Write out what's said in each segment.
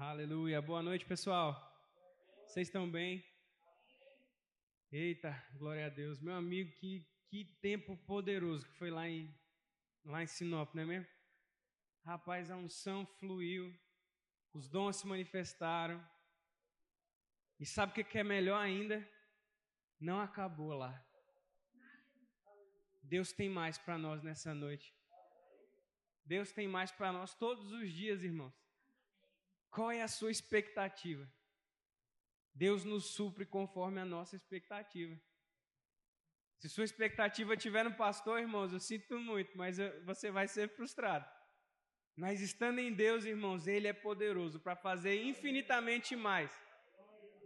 Aleluia. Boa noite, pessoal. Vocês estão bem? Eita, glória a Deus. Meu amigo, que, que tempo poderoso que foi lá em, lá em Sinop, não é mesmo? Rapaz, a unção fluiu, os dons se manifestaram. E sabe o que é melhor ainda? Não acabou lá. Deus tem mais para nós nessa noite. Deus tem mais para nós todos os dias, irmãos. Qual é a sua expectativa? Deus nos supre conforme a nossa expectativa. Se sua expectativa estiver no pastor, irmãos, eu sinto muito, mas você vai ser frustrado. Mas estando em Deus, irmãos, Ele é poderoso para fazer infinitamente mais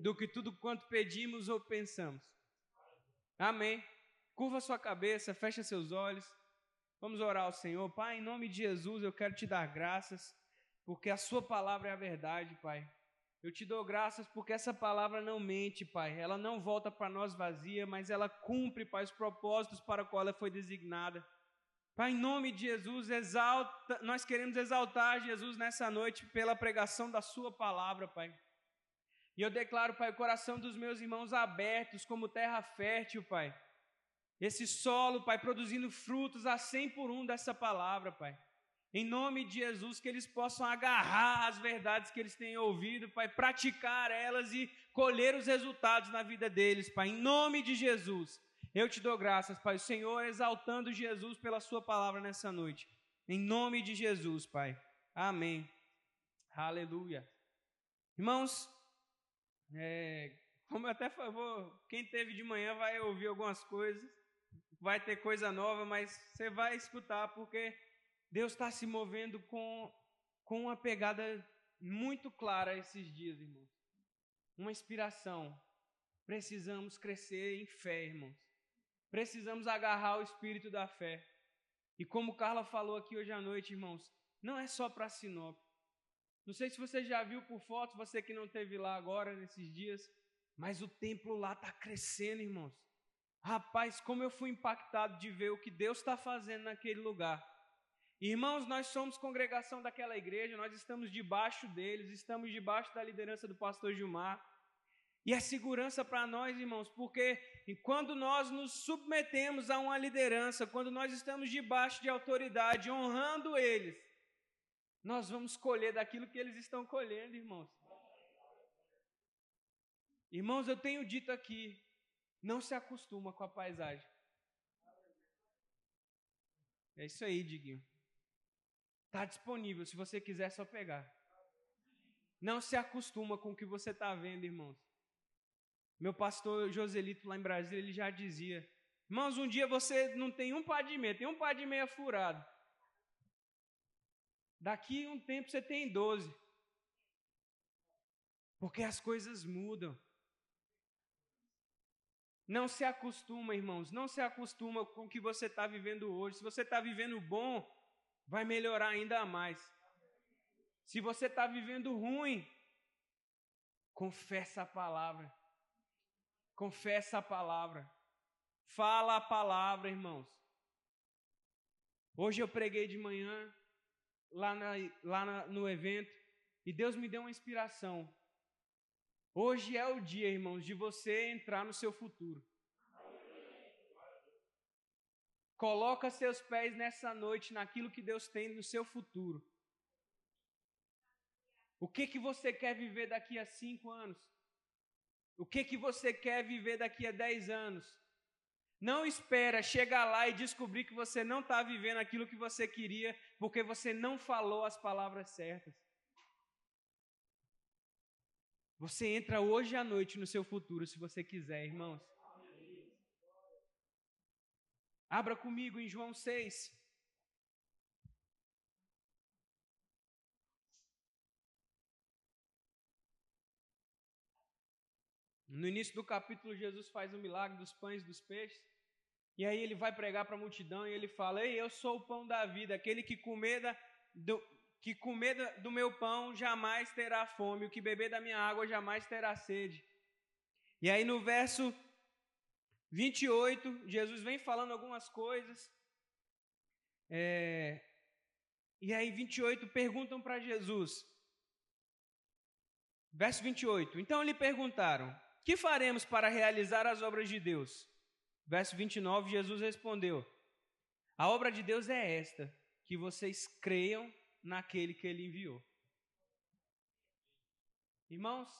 do que tudo quanto pedimos ou pensamos. Amém. Curva sua cabeça, fecha seus olhos. Vamos orar ao Senhor. Pai, em nome de Jesus, eu quero te dar graças porque a Sua palavra é a verdade, Pai. Eu te dou graças porque essa palavra não mente, Pai. Ela não volta para nós vazia, mas ela cumpre, Pai, os propósitos para os quais ela foi designada. Pai, em nome de Jesus, exalta, nós queremos exaltar Jesus nessa noite pela pregação da Sua palavra, Pai. E eu declaro, Pai, o coração dos meus irmãos abertos como terra fértil, Pai. Esse solo, Pai, produzindo frutos a cem por um dessa palavra, Pai. Em nome de Jesus, que eles possam agarrar as verdades que eles têm ouvido, Pai, praticar elas e colher os resultados na vida deles, Pai. Em nome de Jesus, eu te dou graças, Pai. O Senhor exaltando Jesus pela Sua palavra nessa noite. Em nome de Jesus, Pai. Amém. Aleluia. Irmãos, é, como eu até falou, quem teve de manhã vai ouvir algumas coisas, vai ter coisa nova, mas você vai escutar porque Deus está se movendo com, com uma pegada muito clara esses dias, irmãos. Uma inspiração. Precisamos crescer em fé, irmãos. Precisamos agarrar o espírito da fé. E como Carla falou aqui hoje à noite, irmãos, não é só para Sinop. Não sei se você já viu por foto, você que não teve lá agora nesses dias, mas o templo lá está crescendo, irmãos. Rapaz, como eu fui impactado de ver o que Deus está fazendo naquele lugar. Irmãos, nós somos congregação daquela igreja, nós estamos debaixo deles, estamos debaixo da liderança do pastor Gilmar. E é segurança para nós, irmãos, porque quando nós nos submetemos a uma liderança, quando nós estamos debaixo de autoridade, honrando eles, nós vamos colher daquilo que eles estão colhendo, irmãos. Irmãos, eu tenho dito aqui, não se acostuma com a paisagem. É isso aí, Diguinho. Está disponível, se você quiser, é só pegar. Não se acostuma com o que você está vendo, irmãos. Meu pastor Joselito, lá em Brasília, ele já dizia: Irmãos, um dia você não tem um par de meia, tem um par de meia furado. Daqui um tempo você tem doze. Porque as coisas mudam. Não se acostuma, irmãos, não se acostuma com o que você está vivendo hoje. Se você está vivendo bom, vai melhorar ainda mais. Se você está vivendo ruim, confessa a palavra. Confessa a palavra. Fala a palavra, irmãos. Hoje eu preguei de manhã, lá, na, lá na, no evento, e Deus me deu uma inspiração. Hoje é o dia, irmãos, de você entrar no seu futuro. Coloca seus pés nessa noite naquilo que Deus tem no seu futuro. O que que você quer viver daqui a cinco anos? O que que você quer viver daqui a dez anos? Não espera chegar lá e descobrir que você não está vivendo aquilo que você queria, porque você não falou as palavras certas. Você entra hoje à noite no seu futuro, se você quiser, irmãos. Abra comigo em João 6. No início do capítulo, Jesus faz o milagre dos pães e dos peixes. E aí ele vai pregar para a multidão e ele fala: Ei, eu sou o pão da vida, aquele que comer, da, do, que comer do meu pão jamais terá fome, o que beber da minha água jamais terá sede. E aí no verso 28, Jesus vem falando algumas coisas. É, e aí, 28, perguntam para Jesus: Verso 28. Então lhe perguntaram: Que faremos para realizar as obras de Deus? Verso 29, Jesus respondeu: A obra de Deus é esta, que vocês creiam naquele que ele enviou. Irmãos,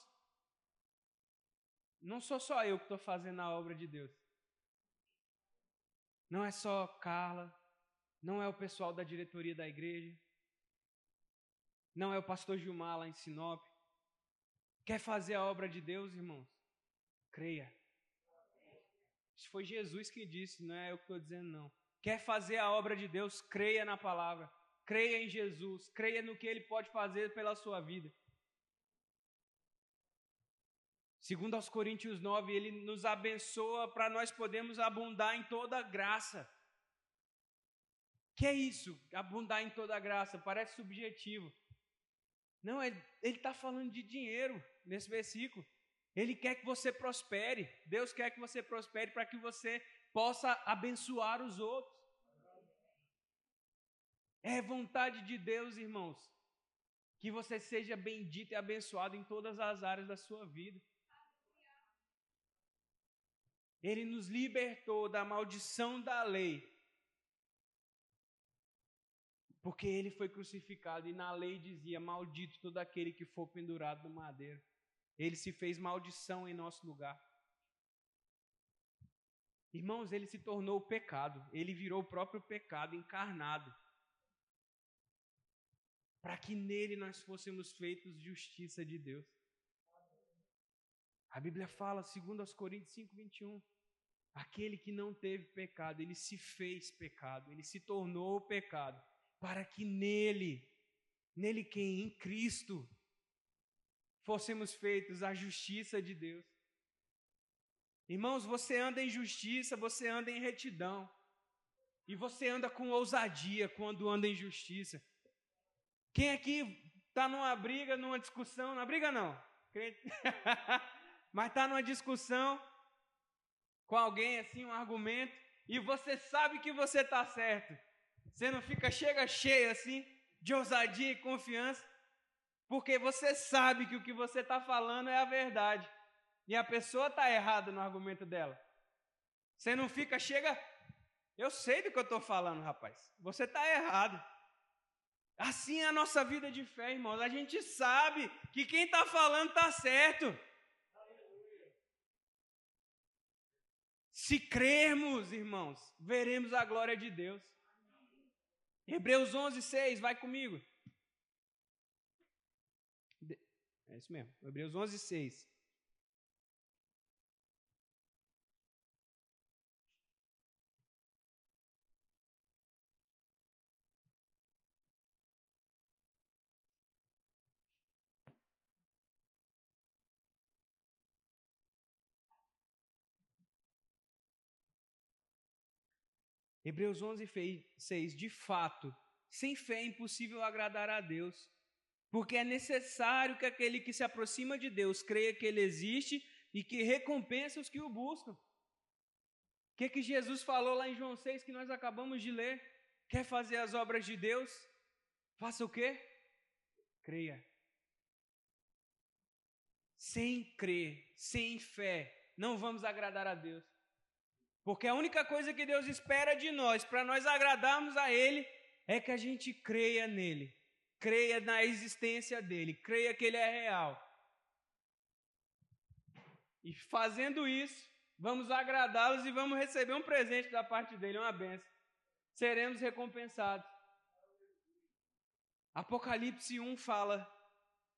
não sou só eu que estou fazendo a obra de Deus. Não é só Carla, não é o pessoal da diretoria da igreja, não é o pastor Gilmar lá em Sinop. Quer fazer a obra de Deus, irmãos? Creia. Isso foi Jesus que disse, não é eu que estou dizendo, não. Quer fazer a obra de Deus? Creia na palavra. Creia em Jesus. Creia no que Ele pode fazer pela sua vida. Segundo aos Coríntios 9, Ele nos abençoa para nós podermos abundar em toda graça. Que é isso? Abundar em toda graça? Parece subjetivo. Não, ele está falando de dinheiro nesse versículo. Ele quer que você prospere. Deus quer que você prospere para que você possa abençoar os outros. É vontade de Deus, irmãos, que você seja bendito e abençoado em todas as áreas da sua vida. Ele nos libertou da maldição da lei porque ele foi crucificado e na lei dizia: Maldito todo aquele que for pendurado no madeiro. Ele se fez maldição em nosso lugar. Irmãos, ele se tornou o pecado, ele virou o próprio pecado encarnado. Para que nele nós fôssemos feitos justiça de Deus. A Bíblia fala, segundo aos Coríntios 5, 21, aquele que não teve pecado, ele se fez pecado, ele se tornou pecado para que nele, nele quem? Em Cristo, fôssemos feitos a justiça de Deus. Irmãos, você anda em justiça, você anda em retidão. E você anda com ousadia quando anda em justiça. Quem aqui está numa briga, numa discussão, na briga não, mas está numa discussão com alguém assim, um argumento, e você sabe que você está certo. Você não fica chega cheio assim de ousadia e confiança, porque você sabe que o que você está falando é a verdade e a pessoa está errada no argumento dela. Você não fica chega, eu sei do que eu estou falando, rapaz. Você está errado. Assim é a nossa vida de fé, irmãos. A gente sabe que quem está falando está certo. Se crermos, irmãos, veremos a glória de Deus. Hebreus 11, 6, vai comigo. É isso mesmo, Hebreus 11, 6. Hebreus 11, 6. De fato, sem fé é impossível agradar a Deus, porque é necessário que aquele que se aproxima de Deus creia que Ele existe e que recompensa os que o buscam. O que, que Jesus falou lá em João 6 que nós acabamos de ler? Quer fazer as obras de Deus? Faça o quê? Creia. Sem crer, sem fé, não vamos agradar a Deus. Porque a única coisa que Deus espera de nós, para nós agradarmos a Ele, é que a gente creia nele, creia na existência dele, creia que Ele é real. E fazendo isso, vamos agradá-los e vamos receber um presente da parte dele, uma benção. Seremos recompensados. Apocalipse 1 fala: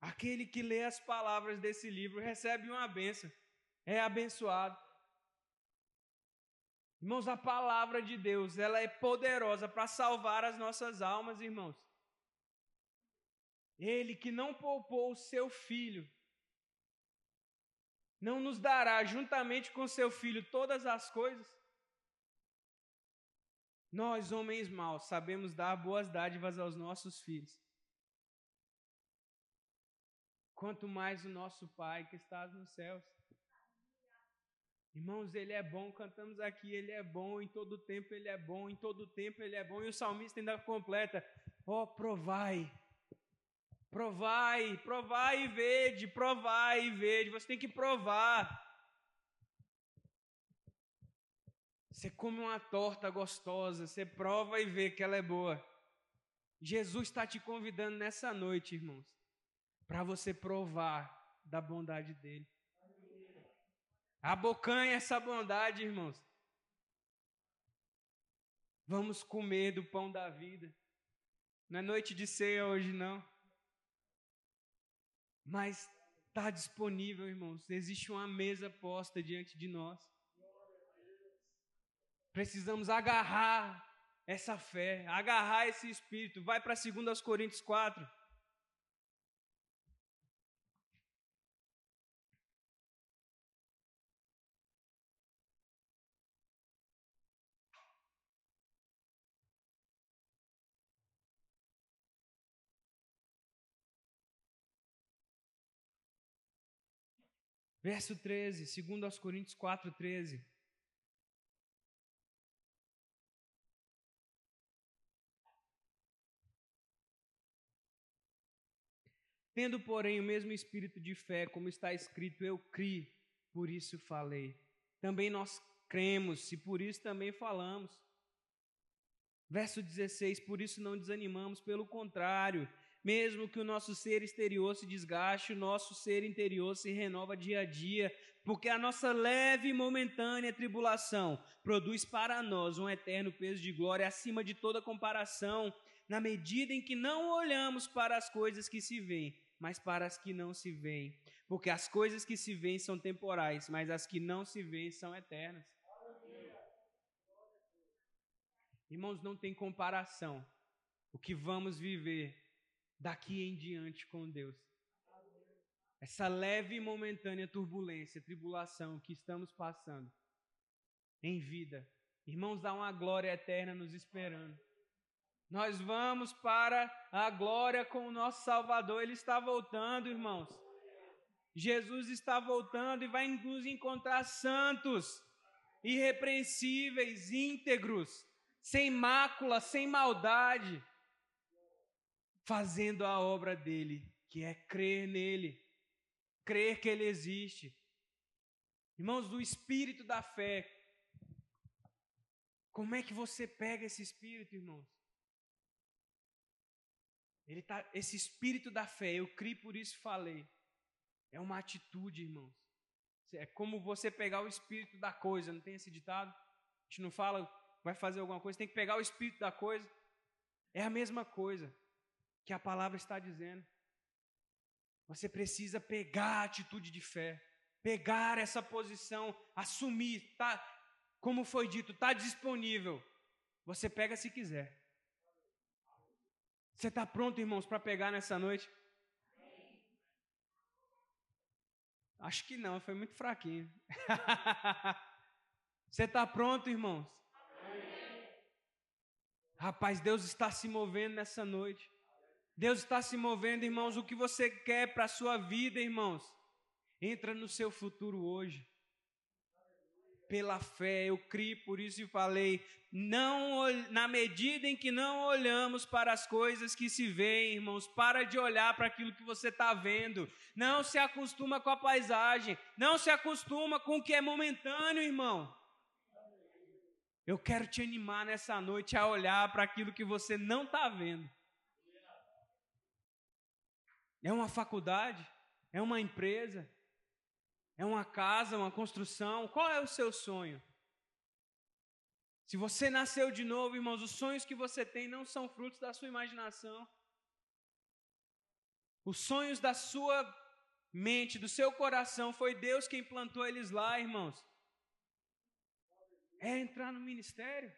aquele que lê as palavras desse livro recebe uma benção, é abençoado. Irmãos, a palavra de Deus, ela é poderosa para salvar as nossas almas, irmãos. Ele que não poupou o seu filho, não nos dará juntamente com seu filho todas as coisas? Nós, homens maus, sabemos dar boas dádivas aos nossos filhos. Quanto mais o nosso Pai que está nos céus. Irmãos, ele é bom, cantamos aqui, ele é bom, em todo tempo ele é bom, em todo tempo ele é bom, e o salmista ainda completa: ó, oh, provai, Provai, provai e vede, provai e vede. Você tem que provar. Você come uma torta gostosa, você prova e vê que ela é boa. Jesus está te convidando nessa noite, irmãos, para você provar da bondade dele. Abocanha essa bondade, irmãos. Vamos comer do pão da vida. Não é noite de ceia hoje, não. Mas está disponível, irmãos. Existe uma mesa posta diante de nós. Precisamos agarrar essa fé, agarrar esse espírito. Vai para 2 Coríntios 4. Verso 13, 2 Coríntios 4, 13. Tendo, porém, o mesmo espírito de fé, como está escrito, eu criei, por isso falei. Também nós cremos, se por isso também falamos. Verso 16: Por isso não desanimamos, pelo contrário, mesmo que o nosso ser exterior se desgaste, o nosso ser interior se renova dia a dia, porque a nossa leve e momentânea tribulação produz para nós um eterno peso de glória acima de toda comparação, na medida em que não olhamos para as coisas que se veem, mas para as que não se veem. Porque as coisas que se veem são temporais, mas as que não se veem são eternas. Irmãos, não tem comparação. O que vamos viver daqui em diante com Deus. Essa leve e momentânea turbulência, tribulação que estamos passando em vida. Irmãos, há uma glória eterna nos esperando. Nós vamos para a glória com o nosso Salvador. Ele está voltando, irmãos. Jesus está voltando e vai nos encontrar santos, irrepreensíveis, íntegros, sem mácula, sem maldade fazendo a obra dele, que é crer nele, crer que ele existe. Irmãos, do espírito da fé. Como é que você pega esse espírito, irmãos? Ele tá, esse espírito da fé, eu criei por isso falei. É uma atitude, irmãos. É como você pegar o espírito da coisa, não tem esse ditado? A gente não fala, vai fazer alguma coisa, tem que pegar o espírito da coisa. É a mesma coisa que a palavra está dizendo. Você precisa pegar a atitude de fé, pegar essa posição, assumir, tá, como foi dito, está disponível. Você pega se quiser. Você está pronto, irmãos, para pegar nessa noite? Acho que não, foi muito fraquinho. Você está pronto, irmãos? Rapaz, Deus está se movendo nessa noite. Deus está se movendo, irmãos. O que você quer para a sua vida, irmãos? Entra no seu futuro hoje. Pela fé, eu criei, por isso e falei. Não, na medida em que não olhamos para as coisas que se veem, irmãos, para de olhar para aquilo que você está vendo. Não se acostuma com a paisagem. Não se acostuma com o que é momentâneo, irmão. Eu quero te animar nessa noite a olhar para aquilo que você não está vendo. É uma faculdade? É uma empresa? É uma casa, uma construção? Qual é o seu sonho? Se você nasceu de novo, irmãos, os sonhos que você tem não são frutos da sua imaginação. Os sonhos da sua mente, do seu coração, foi Deus quem plantou eles lá, irmãos. É entrar no ministério.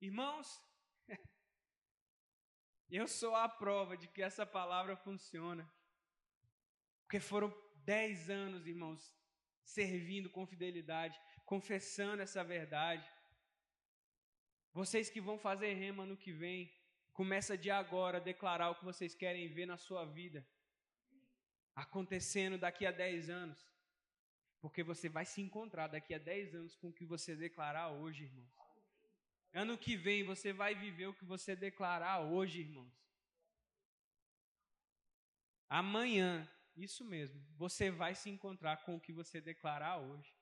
Irmãos, eu sou a prova de que essa palavra funciona. Porque foram dez anos, irmãos, servindo com fidelidade, confessando essa verdade. Vocês que vão fazer rema no que vem, começa de agora a declarar o que vocês querem ver na sua vida acontecendo daqui a dez anos. Porque você vai se encontrar daqui a dez anos com o que você declarar hoje, irmãos. Ano que vem você vai viver o que você declarar hoje, irmãos. amanhã, isso mesmo, você vai se encontrar com o que você declarar hoje.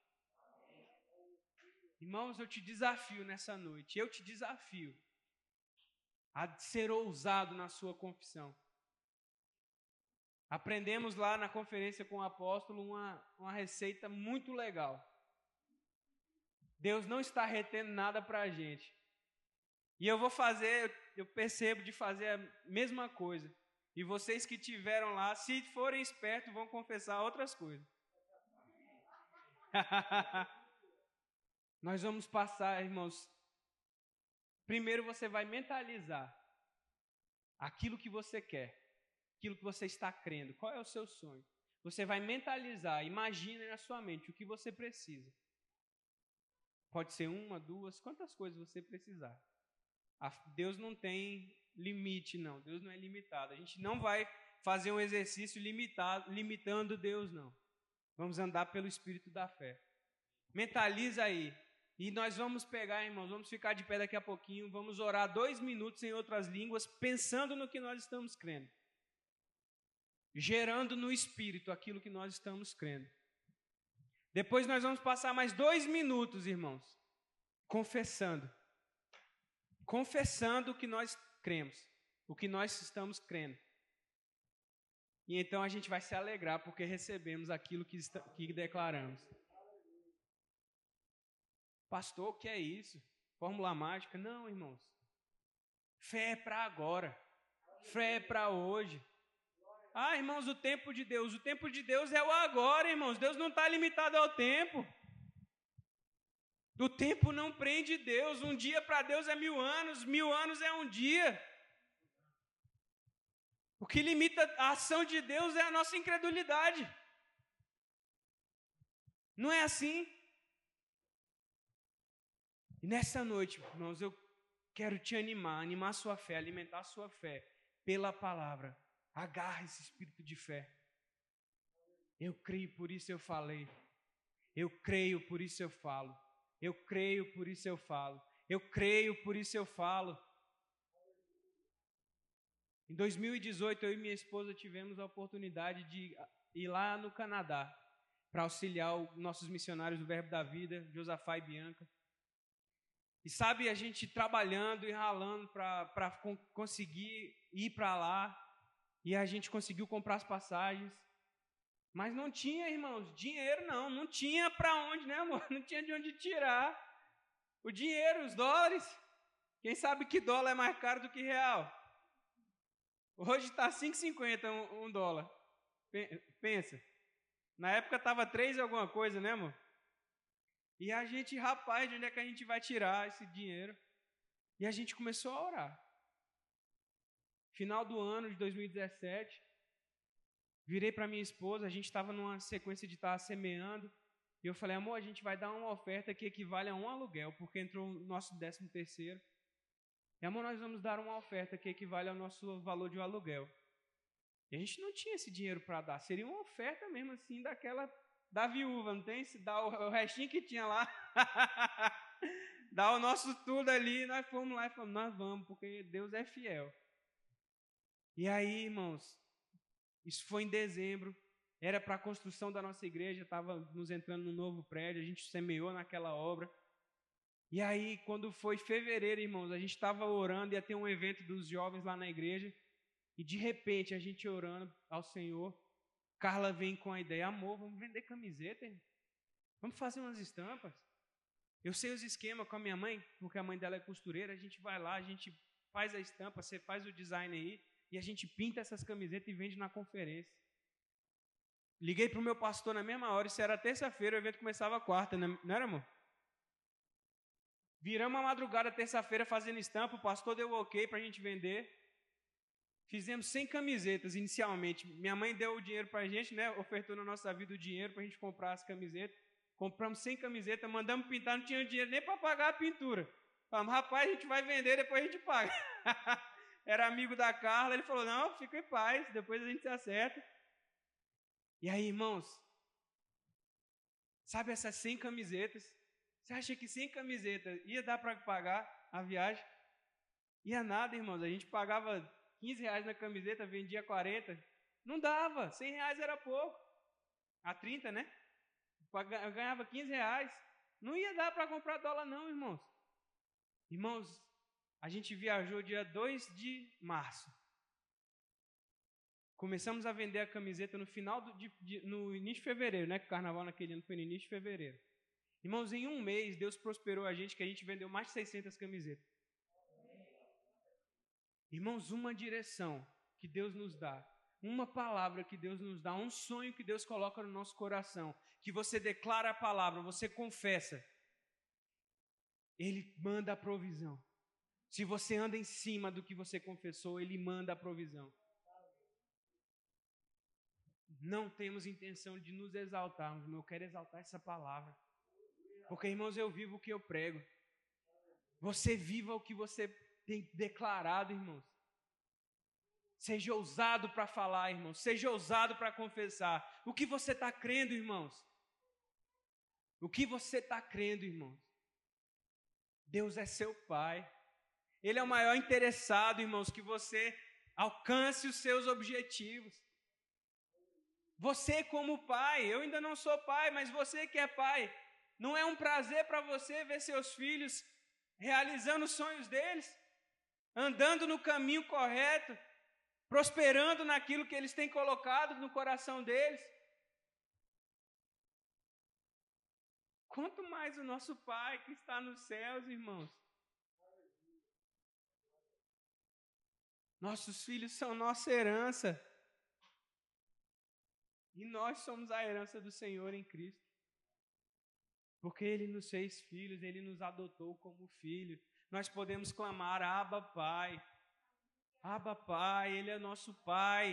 Irmãos, eu te desafio nessa noite, eu te desafio a ser ousado na sua confissão. Aprendemos lá na conferência com o apóstolo uma, uma receita muito legal. Deus não está retendo nada para a gente. E eu vou fazer, eu percebo de fazer a mesma coisa. E vocês que tiveram lá, se forem espertos, vão confessar outras coisas. Nós vamos passar, irmãos. Primeiro você vai mentalizar aquilo que você quer, aquilo que você está crendo. Qual é o seu sonho? Você vai mentalizar, imagina na sua mente o que você precisa. Pode ser uma, duas, quantas coisas você precisar. Deus não tem limite, não. Deus não é limitado. A gente não vai fazer um exercício limitado, limitando Deus, não. Vamos andar pelo espírito da fé. Mentaliza aí. E nós vamos pegar, irmãos, vamos ficar de pé daqui a pouquinho, vamos orar dois minutos em outras línguas, pensando no que nós estamos crendo. Gerando no espírito aquilo que nós estamos crendo. Depois nós vamos passar mais dois minutos, irmãos, confessando. Confessando o que nós cremos, o que nós estamos crendo. E então a gente vai se alegrar porque recebemos aquilo que, está, que declaramos. Pastor, o que é isso? Fórmula mágica? Não, irmãos. Fé é para agora. Fé é para hoje. Ah, irmãos, o tempo de Deus. O tempo de Deus é o agora, irmãos. Deus não está limitado ao tempo. O tempo não prende Deus. Um dia para Deus é mil anos, mil anos é um dia. O que limita a ação de Deus é a nossa incredulidade. Não é assim? E nessa noite, irmãos, eu quero te animar, animar sua fé, alimentar sua fé pela palavra. Agarra esse espírito de fé. Eu creio, por isso eu falei. Eu creio, por isso eu falo. Eu creio, por isso eu falo. Eu creio, por isso eu falo. Em 2018, eu e minha esposa tivemos a oportunidade de ir lá no Canadá para auxiliar os nossos missionários do Verbo da Vida, Josafá e Bianca. E sabe, a gente trabalhando e ralando para conseguir ir para lá, e a gente conseguiu comprar as passagens. Mas não tinha, irmãos, dinheiro não, não tinha para onde, né, amor? Não tinha de onde tirar o dinheiro, os dólares. Quem sabe que dólar é mais caro do que real? Hoje está 5,50 um, um dólar. Pensa. Na época estava 3 alguma coisa, né, amor? E a gente, rapaz, de onde é que a gente vai tirar esse dinheiro? E a gente começou a orar. Final do ano de 2017, Virei para minha esposa, a gente estava numa sequência de estar tá semeando, e eu falei, amor, a gente vai dar uma oferta que equivale a um aluguel, porque entrou o nosso décimo terceiro. E amor, nós vamos dar uma oferta que equivale ao nosso valor de um aluguel. E a gente não tinha esse dinheiro para dar, seria uma oferta mesmo assim daquela da viúva, não tem? Se dá o, o restinho que tinha lá. dá o nosso tudo ali, nós fomos lá e falamos, nós vamos, porque Deus é fiel. E aí, irmãos, isso foi em dezembro. Era para a construção da nossa igreja, estava nos entrando num novo prédio, a gente semeou naquela obra. E aí, quando foi fevereiro, irmãos, a gente estava orando, ia ter um evento dos jovens lá na igreja. E de repente, a gente orando ao Senhor, Carla vem com a ideia: amor, vamos vender camiseta, vamos fazer umas estampas. Eu sei os esquemas com a minha mãe, porque a mãe dela é costureira. A gente vai lá, a gente faz a estampa, você faz o design aí e a gente pinta essas camisetas e vende na conferência. Liguei para o meu pastor na mesma hora, isso era terça-feira, o evento começava quarta, né? não era, amor? Viramos a madrugada terça-feira fazendo estampa, o pastor deu ok para a gente vender. Fizemos 100 camisetas inicialmente. Minha mãe deu o dinheiro para a gente, né? ofertou na nossa vida o dinheiro para a gente comprar as camisetas. Compramos 100 camisetas, mandamos pintar, não tinha dinheiro nem para pagar a pintura. Falamos, rapaz, a gente vai vender, depois a gente paga. era amigo da Carla, ele falou: Não, fica em paz, depois a gente se acerta. E aí, irmãos, sabe essas 100 camisetas? Você acha que 100 camisetas ia dar para pagar a viagem? Ia nada, irmãos. A gente pagava 15 reais na camiseta, vendia 40. Não dava, 100 reais era pouco. A 30, né? Eu ganhava 15 reais. Não ia dar para comprar dólar, não, irmãos. Irmãos, a gente viajou dia 2 de março. Começamos a vender a camiseta no final do, de, de, no início de fevereiro, né? Que o carnaval naquele ano foi no início de fevereiro. Irmãos, em um mês Deus prosperou a gente que a gente vendeu mais de 600 camisetas. Irmãos, uma direção que Deus nos dá, uma palavra que Deus nos dá, um sonho que Deus coloca no nosso coração, que você declara a palavra, você confessa, Ele manda a provisão. Se você anda em cima do que você confessou, Ele manda a provisão. Não temos intenção de nos exaltarmos, mas eu quero exaltar essa palavra. Porque, irmãos, eu vivo o que eu prego. Você viva o que você tem declarado, irmãos. Seja ousado para falar, irmãos. Seja ousado para confessar. O que você está crendo, irmãos? O que você está crendo, irmãos? Deus é seu Pai. Ele é o maior interessado, irmãos, que você alcance os seus objetivos. Você, como pai, eu ainda não sou pai, mas você que é pai, não é um prazer para você ver seus filhos realizando os sonhos deles, andando no caminho correto, prosperando naquilo que eles têm colocado no coração deles? Quanto mais o nosso Pai que está nos céus, irmãos. Nossos filhos são nossa herança. E nós somos a herança do Senhor em Cristo. Porque Ele nos fez filhos, Ele nos adotou como filho. Nós podemos clamar, Abba Pai. Abba Pai, Ele é nosso Pai.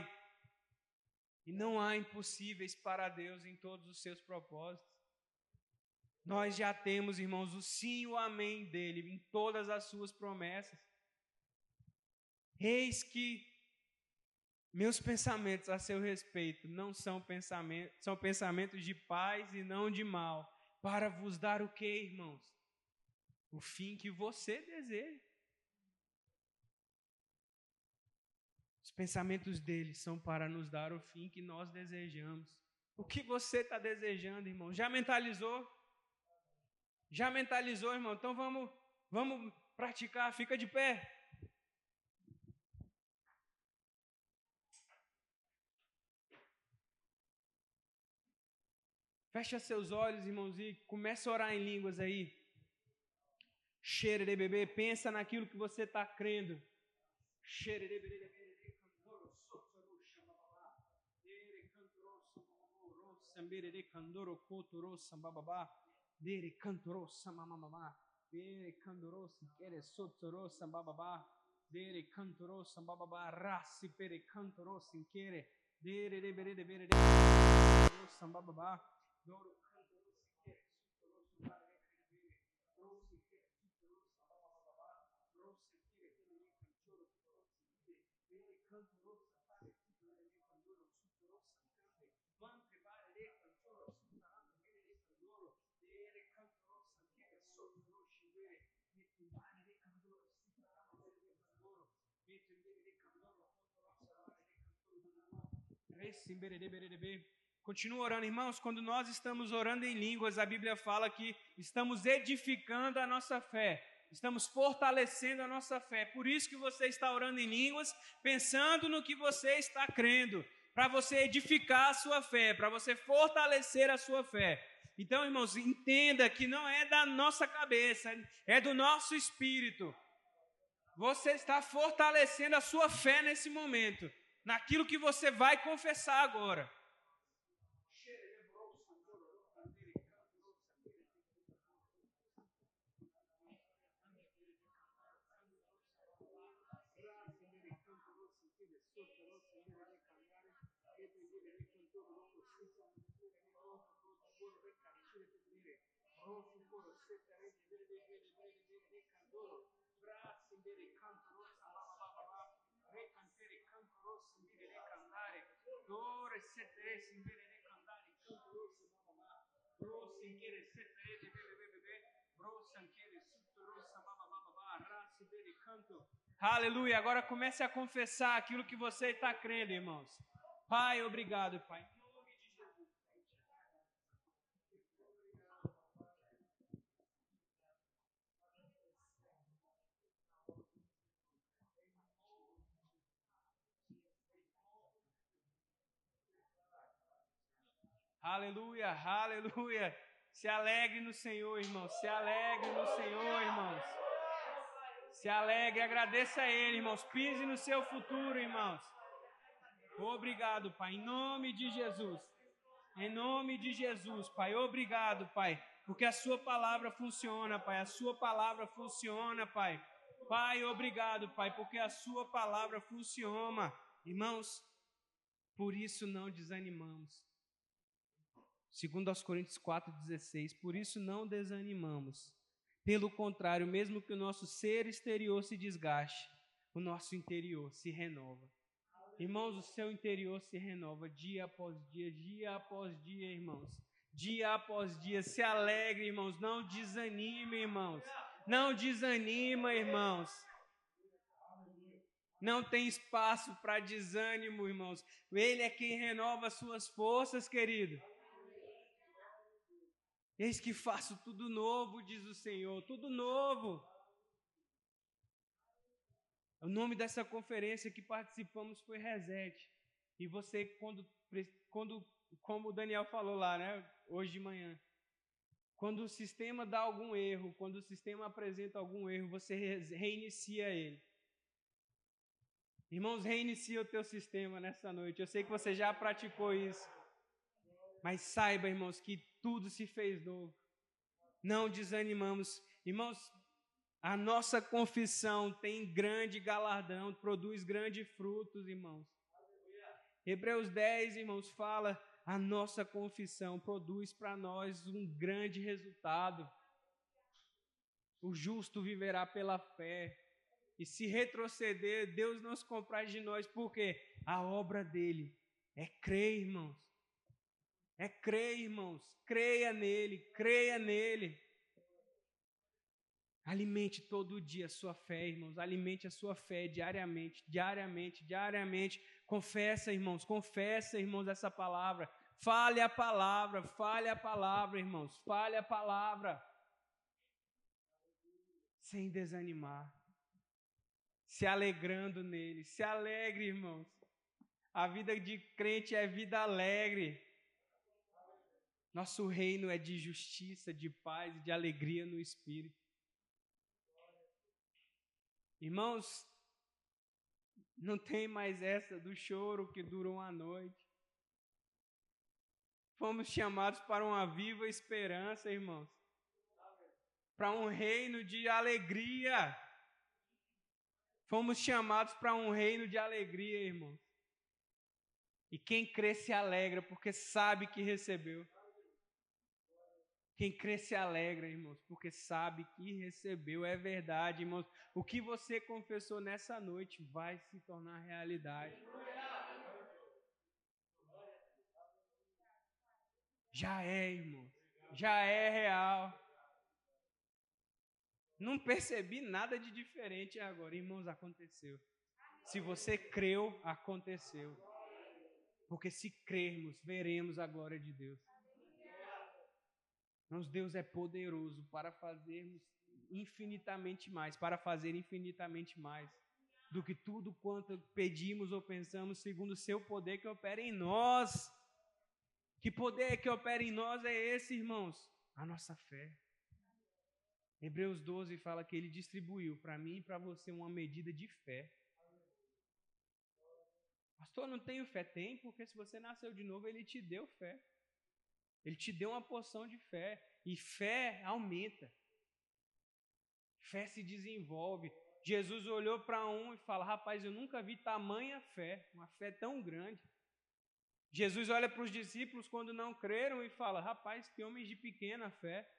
E não há impossíveis para Deus em todos os seus propósitos. Nós já temos, irmãos, o sim e o amém dele em todas as suas promessas. Eis que meus pensamentos a seu respeito não são pensamentos, são pensamentos de paz e não de mal, para vos dar o que, irmãos? O fim que você deseja. Os pensamentos dele são para nos dar o fim que nós desejamos. O que você está desejando, irmão? Já mentalizou? Já mentalizou, irmão? Então vamos, vamos praticar. Fica de pé. Fecha seus olhos, irmãos, e começa a orar em línguas aí. Bebê, pensa naquilo que você está crendo. Cheire de bebê. Kotoro sambababa. Dere cantoro samamamama. Dere candoro sikere sotoro sambababa. Dere cantoro sambababa. Rassi pere cantoro sinkere. Dere de bere de bere de sambababa. Doro cantoro sikere sotoro sambababa. Doro sikere sotoro sambababa. Doro sikere kere cantoro sotoro sikere. Dere cantoro sambababa. Dere cantoro sotoro sikere. Mante pare de cantoro sotoro sikere cantoro. Dere cantoro sikere sotoro sikere. Mette pare de cantoro sotoro sikere cantoro. Mette pare de cantoro sotoro sikere cantoro. Resimbere de bere de bere. Continua orando, irmãos. Quando nós estamos orando em línguas, a Bíblia fala que estamos edificando a nossa fé, estamos fortalecendo a nossa fé. Por isso que você está orando em línguas, pensando no que você está crendo, para você edificar a sua fé, para você fortalecer a sua fé. Então, irmãos, entenda que não é da nossa cabeça, é do nosso espírito. Você está fortalecendo a sua fé nesse momento, naquilo que você vai confessar agora. Aleluia. Agora comece a confessar aquilo que você está crendo, irmãos. Pai, obrigado, Pai. Aleluia, aleluia. Se alegre no Senhor, irmãos. Se alegre no Senhor, irmãos. Se alegre, agradeça a Ele, irmãos. Pise no seu futuro, irmãos. Obrigado, Pai, em nome de Jesus. Em nome de Jesus, Pai. Obrigado, Pai, porque a Sua palavra funciona, Pai. A Sua palavra funciona, Pai. Pai, obrigado, Pai, porque a Sua palavra funciona. Irmãos, por isso não desanimamos. Segundo aos Coríntios 4:16, por isso não desanimamos. Pelo contrário, mesmo que o nosso ser exterior se desgaste, o nosso interior se renova. Irmãos, o seu interior se renova dia após dia, dia após dia, irmãos. Dia após dia, se alegre, irmãos. Não desanime, irmãos. Não desanima, irmãos. Não tem espaço para desânimo, irmãos. Ele é quem renova as suas forças, querido. Eis que faço tudo novo, diz o Senhor, tudo novo. O nome dessa conferência que participamos foi Reset. E você, quando, quando, como o Daniel falou lá, né, hoje de manhã, quando o sistema dá algum erro, quando o sistema apresenta algum erro, você reinicia ele. Irmãos, reinicia o teu sistema nessa noite. Eu sei que você já praticou isso. Mas saiba, irmãos, que tudo se fez novo. Não desanimamos. Irmãos, a nossa confissão tem grande galardão, produz grandes frutos, irmãos. Hebreus 10, irmãos, fala: a nossa confissão produz para nós um grande resultado. O justo viverá pela fé. E se retroceder, Deus não se comprar de nós, porque a obra dele é crer, irmãos. É crer, irmãos. Creia nele, creia nele. Alimente todo dia a sua fé, irmãos. Alimente a sua fé diariamente, diariamente, diariamente. Confessa, irmãos. Confessa, irmãos, essa palavra. Fale a palavra, fale a palavra, irmãos. Fale a palavra. Sem desanimar. Se alegrando nele. Se alegre, irmãos. A vida de crente é vida alegre. Nosso reino é de justiça, de paz e de alegria no espírito. Irmãos, não tem mais essa do choro que dura uma noite. Fomos chamados para uma viva esperança, irmãos. Para um reino de alegria. Fomos chamados para um reino de alegria, irmãos. E quem crê se alegra porque sabe que recebeu. Quem crê se alegra, irmãos, porque sabe que recebeu, é verdade, irmãos. O que você confessou nessa noite vai se tornar realidade. Já é, irmãos. Já é real. Não percebi nada de diferente agora, irmãos, aconteceu. Se você creu, aconteceu. Porque se crermos, veremos a glória de Deus. Irmãos, Deus é poderoso para fazermos infinitamente mais, para fazer infinitamente mais do que tudo quanto pedimos ou pensamos, segundo o seu poder que opera em nós. Que poder que opera em nós é esse, irmãos? A nossa fé. Hebreus 12 fala que ele distribuiu para mim e para você uma medida de fé. Pastor, não tenho fé? Tem, porque se você nasceu de novo, ele te deu fé. Ele te deu uma porção de fé. E fé aumenta. Fé se desenvolve. Jesus olhou para um e fala: Rapaz, eu nunca vi tamanha fé, uma fé tão grande. Jesus olha para os discípulos quando não creram e fala: Rapaz, que homens de pequena fé.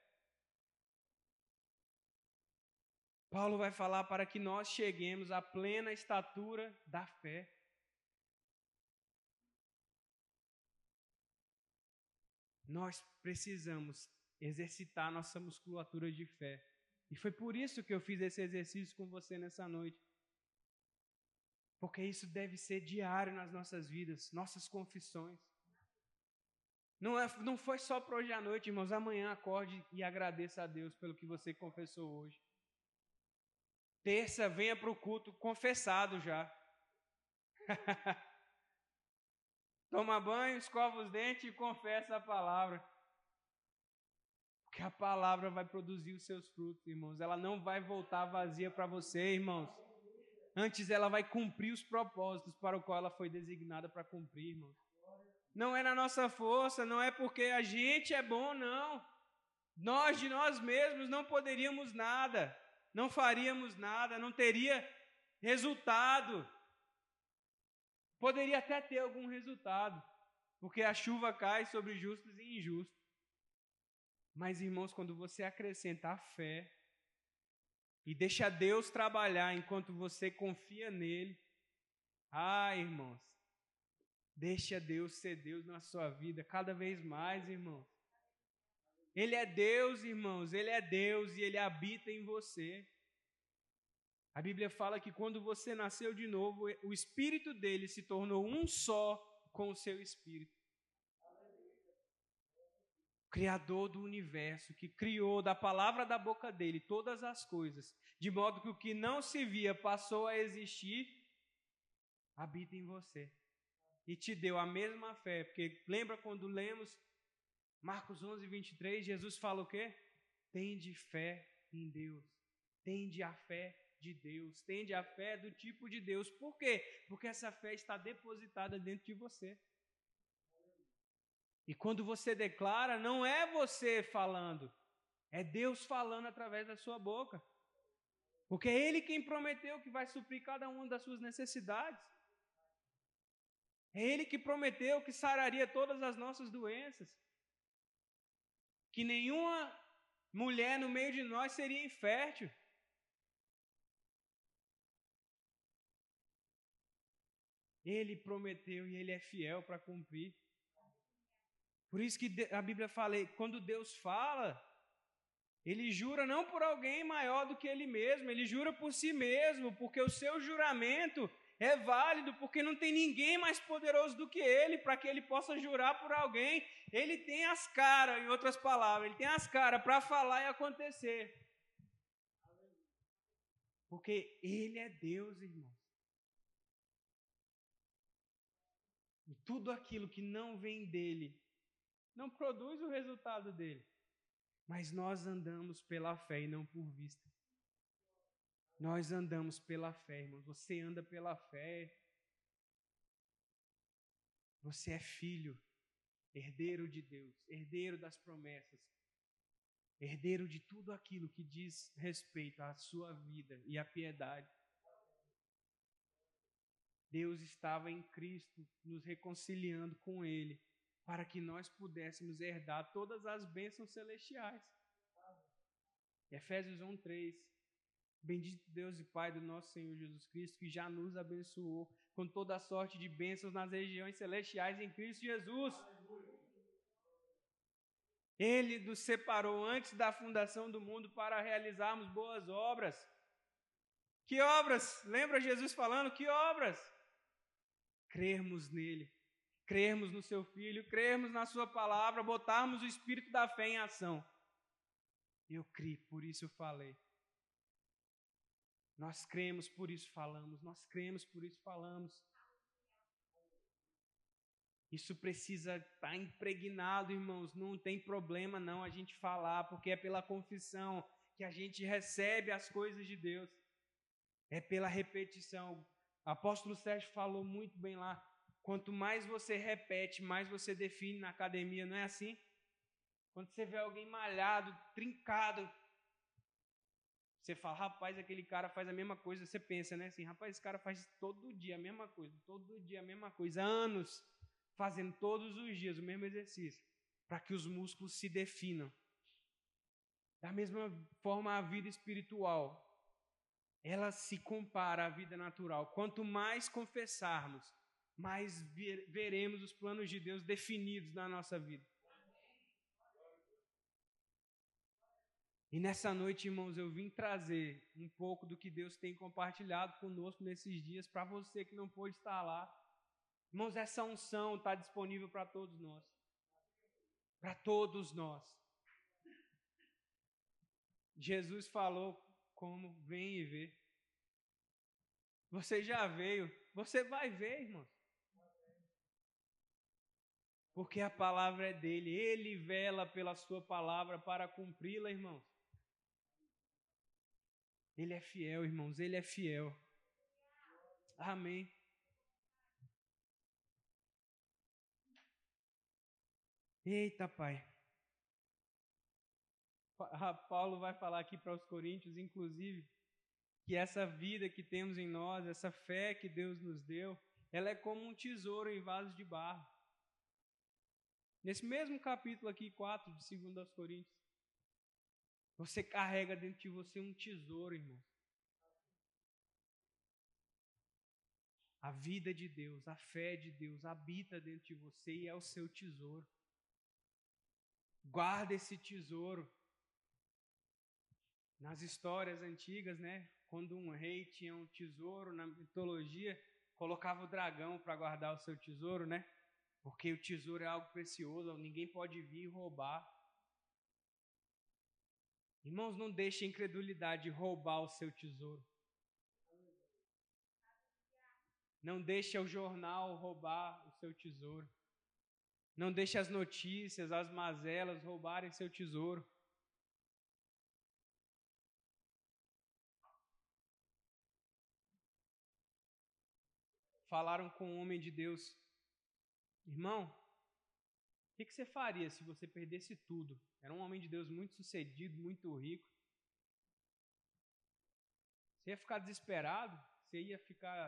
Paulo vai falar para que nós cheguemos à plena estatura da fé. Nós precisamos exercitar nossa musculatura de fé. E foi por isso que eu fiz esse exercício com você nessa noite. Porque isso deve ser diário nas nossas vidas, nossas confissões. Não, é, não foi só para hoje à noite, irmãos. Amanhã acorde e agradeça a Deus pelo que você confessou hoje. Terça, venha para o culto confessado já. Toma banho, escova os dentes e confessa a palavra. Porque a palavra vai produzir os seus frutos, irmãos. Ela não vai voltar vazia para você, irmãos. Antes ela vai cumprir os propósitos para o qual ela foi designada para cumprir, irmãos. Não é na nossa força, não é porque a gente é bom, não. Nós de nós mesmos não poderíamos nada, não faríamos nada, não teria resultado. Poderia até ter algum resultado, porque a chuva cai sobre justos e injustos. Mas, irmãos, quando você acrescenta a fé e deixa Deus trabalhar enquanto você confia nele, ah, irmãos, deixa Deus ser Deus na sua vida cada vez mais, irmãos. Ele é Deus, irmãos, ele é Deus e ele habita em você. A Bíblia fala que quando você nasceu de novo, o espírito dele se tornou um só com o seu espírito. Criador do universo, que criou da palavra da boca dele todas as coisas, de modo que o que não se via passou a existir, habita em você. E te deu a mesma fé, porque lembra quando lemos Marcos 11, 23, Jesus fala o quê? Tende fé em Deus, tende a fé de Deus, tende a fé do tipo de Deus. Por quê? Porque essa fé está depositada dentro de você. E quando você declara, não é você falando, é Deus falando através da sua boca. Porque é Ele quem prometeu que vai suprir cada uma das suas necessidades. É Ele que prometeu que sararia todas as nossas doenças. Que nenhuma mulher no meio de nós seria infértil. Ele prometeu e ele é fiel para cumprir. Por isso que a Bíblia fala, quando Deus fala, ele jura não por alguém maior do que ele mesmo, ele jura por si mesmo, porque o seu juramento é válido, porque não tem ninguém mais poderoso do que ele para que ele possa jurar por alguém. Ele tem as caras, em outras palavras, ele tem as caras para falar e acontecer. Porque ele é Deus, irmão. Tudo aquilo que não vem dele não produz o resultado dele. Mas nós andamos pela fé e não por vista. Nós andamos pela fé, irmão. Você anda pela fé. Você é filho, herdeiro de Deus, herdeiro das promessas, herdeiro de tudo aquilo que diz respeito à sua vida e à piedade. Deus estava em Cristo nos reconciliando com Ele, para que nós pudéssemos herdar todas as bênçãos celestiais. Efésios 1, 3. Bendito Deus e Pai do nosso Senhor Jesus Cristo, que já nos abençoou com toda a sorte de bênçãos nas regiões celestiais em Cristo Jesus. Ele nos separou antes da fundação do mundo para realizarmos boas obras. Que obras? Lembra Jesus falando? Que obras? Crermos nele, crermos no seu filho, crermos na sua palavra, botarmos o espírito da fé em ação. Eu criei, por isso eu falei. Nós cremos, por isso falamos. Nós cremos, por isso falamos. Isso precisa estar tá impregnado, irmãos. Não tem problema não a gente falar, porque é pela confissão que a gente recebe as coisas de Deus. É pela repetição. Apóstolo Sérgio falou muito bem lá. Quanto mais você repete, mais você define na academia, não é assim? Quando você vê alguém malhado, trincado, você fala, rapaz, aquele cara faz a mesma coisa. Você pensa, né? Assim, rapaz, esse cara faz todo dia a mesma coisa, todo dia a mesma coisa, anos fazendo todos os dias o mesmo exercício, para que os músculos se definam. Da mesma forma, a vida espiritual ela se compara à vida natural. Quanto mais confessarmos, mais veremos os planos de Deus definidos na nossa vida. E nessa noite, irmãos, eu vim trazer um pouco do que Deus tem compartilhado conosco nesses dias para você que não pôde estar lá. Irmãos, essa unção está disponível para todos nós. Para todos nós. Jesus falou como vem e vê. Você já veio, você vai ver, irmãos. Porque a palavra é dele, ele vela pela sua palavra para cumpri-la, irmãos. Ele é fiel, irmãos, ele é fiel. Amém. Eita, Pai. Paulo vai falar aqui para os Coríntios, inclusive, que essa vida que temos em nós, essa fé que Deus nos deu, ela é como um tesouro em vasos de barro. Nesse mesmo capítulo aqui, 4 de 2 Coríntios, você carrega dentro de você um tesouro, irmão. A vida de Deus, a fé de Deus habita dentro de você e é o seu tesouro. Guarda esse tesouro. Nas histórias antigas, né? Quando um rei tinha um tesouro na mitologia, colocava o dragão para guardar o seu tesouro, né? Porque o tesouro é algo precioso, ninguém pode vir roubar. Irmãos, não deixe a incredulidade roubar o seu tesouro. Não deixe o jornal roubar o seu tesouro. Não deixe as notícias, as mazelas roubarem seu tesouro. Falaram com um homem de Deus, irmão, o que, que você faria se você perdesse tudo? Era um homem de Deus muito sucedido, muito rico. Você ia ficar desesperado? Você ia ficar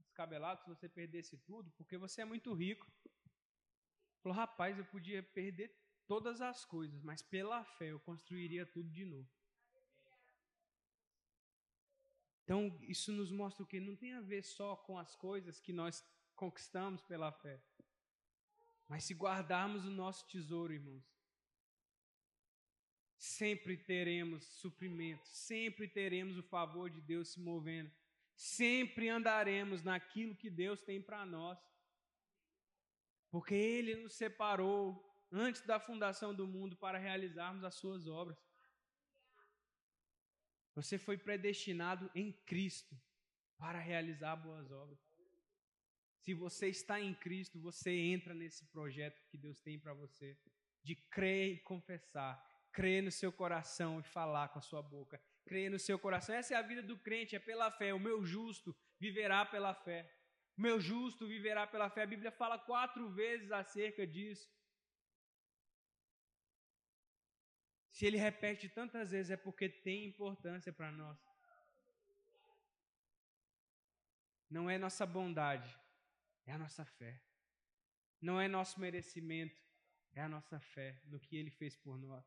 descabelado se você perdesse tudo? Porque você é muito rico. Falou, rapaz, eu podia perder todas as coisas, mas pela fé eu construiria tudo de novo. Então, isso nos mostra o que? Não tem a ver só com as coisas que nós conquistamos pela fé. Mas se guardarmos o nosso tesouro, irmãos, sempre teremos suprimento, sempre teremos o favor de Deus se movendo, sempre andaremos naquilo que Deus tem para nós. Porque Ele nos separou antes da fundação do mundo para realizarmos as suas obras. Você foi predestinado em Cristo para realizar boas obras. Se você está em Cristo, você entra nesse projeto que Deus tem para você, de crer e confessar, crer no seu coração e falar com a sua boca, crer no seu coração. Essa é a vida do crente, é pela fé. O meu justo viverá pela fé. O meu justo viverá pela fé. A Bíblia fala quatro vezes acerca disso. Se ele repete tantas vezes é porque tem importância para nós. Não é nossa bondade, é a nossa fé. Não é nosso merecimento, é a nossa fé no que Ele fez por nós.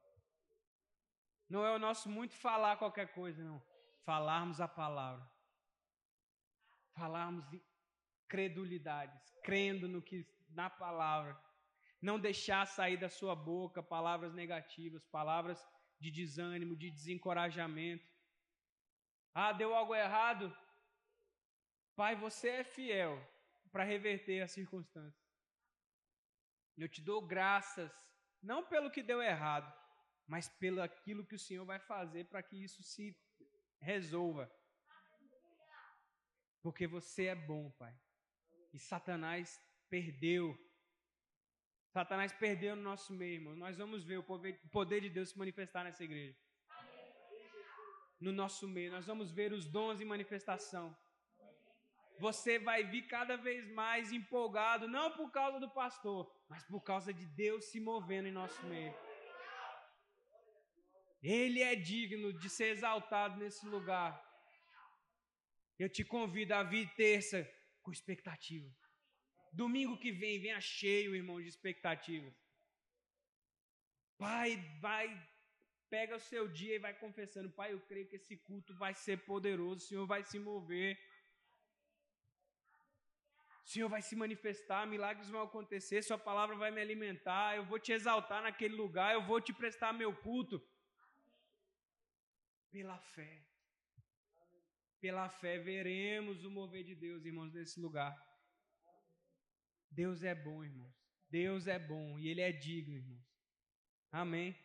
Não é o nosso muito falar qualquer coisa, não. Falarmos a palavra. Falarmos credulidades, crendo no que na palavra. Não deixar sair da sua boca palavras negativas, palavras de desânimo, de desencorajamento. Ah, deu algo errado? Pai, você é fiel para reverter as circunstâncias. Eu te dou graças, não pelo que deu errado, mas pelo aquilo que o Senhor vai fazer para que isso se resolva. Porque você é bom, Pai. E Satanás perdeu. Satanás perdeu no nosso meio, irmão. Nós vamos ver o poder de Deus se manifestar nessa igreja. No nosso meio. Nós vamos ver os dons em manifestação você vai vir cada vez mais empolgado, não por causa do pastor, mas por causa de Deus se movendo em nosso meio. Ele é digno de ser exaltado nesse lugar. Eu te convido a vir terça com expectativa. Domingo que vem, venha cheio, irmão, de expectativas. Pai, vai, pega o seu dia e vai confessando. Pai, eu creio que esse culto vai ser poderoso, o Senhor vai se mover. O Senhor vai se manifestar, milagres vão acontecer, Sua palavra vai me alimentar, eu vou te exaltar naquele lugar, eu vou te prestar meu culto. Pela fé. Pela fé veremos o mover de Deus, irmãos, nesse lugar. Deus é bom, irmãos. Deus é bom e Ele é digno, irmãos. Amém.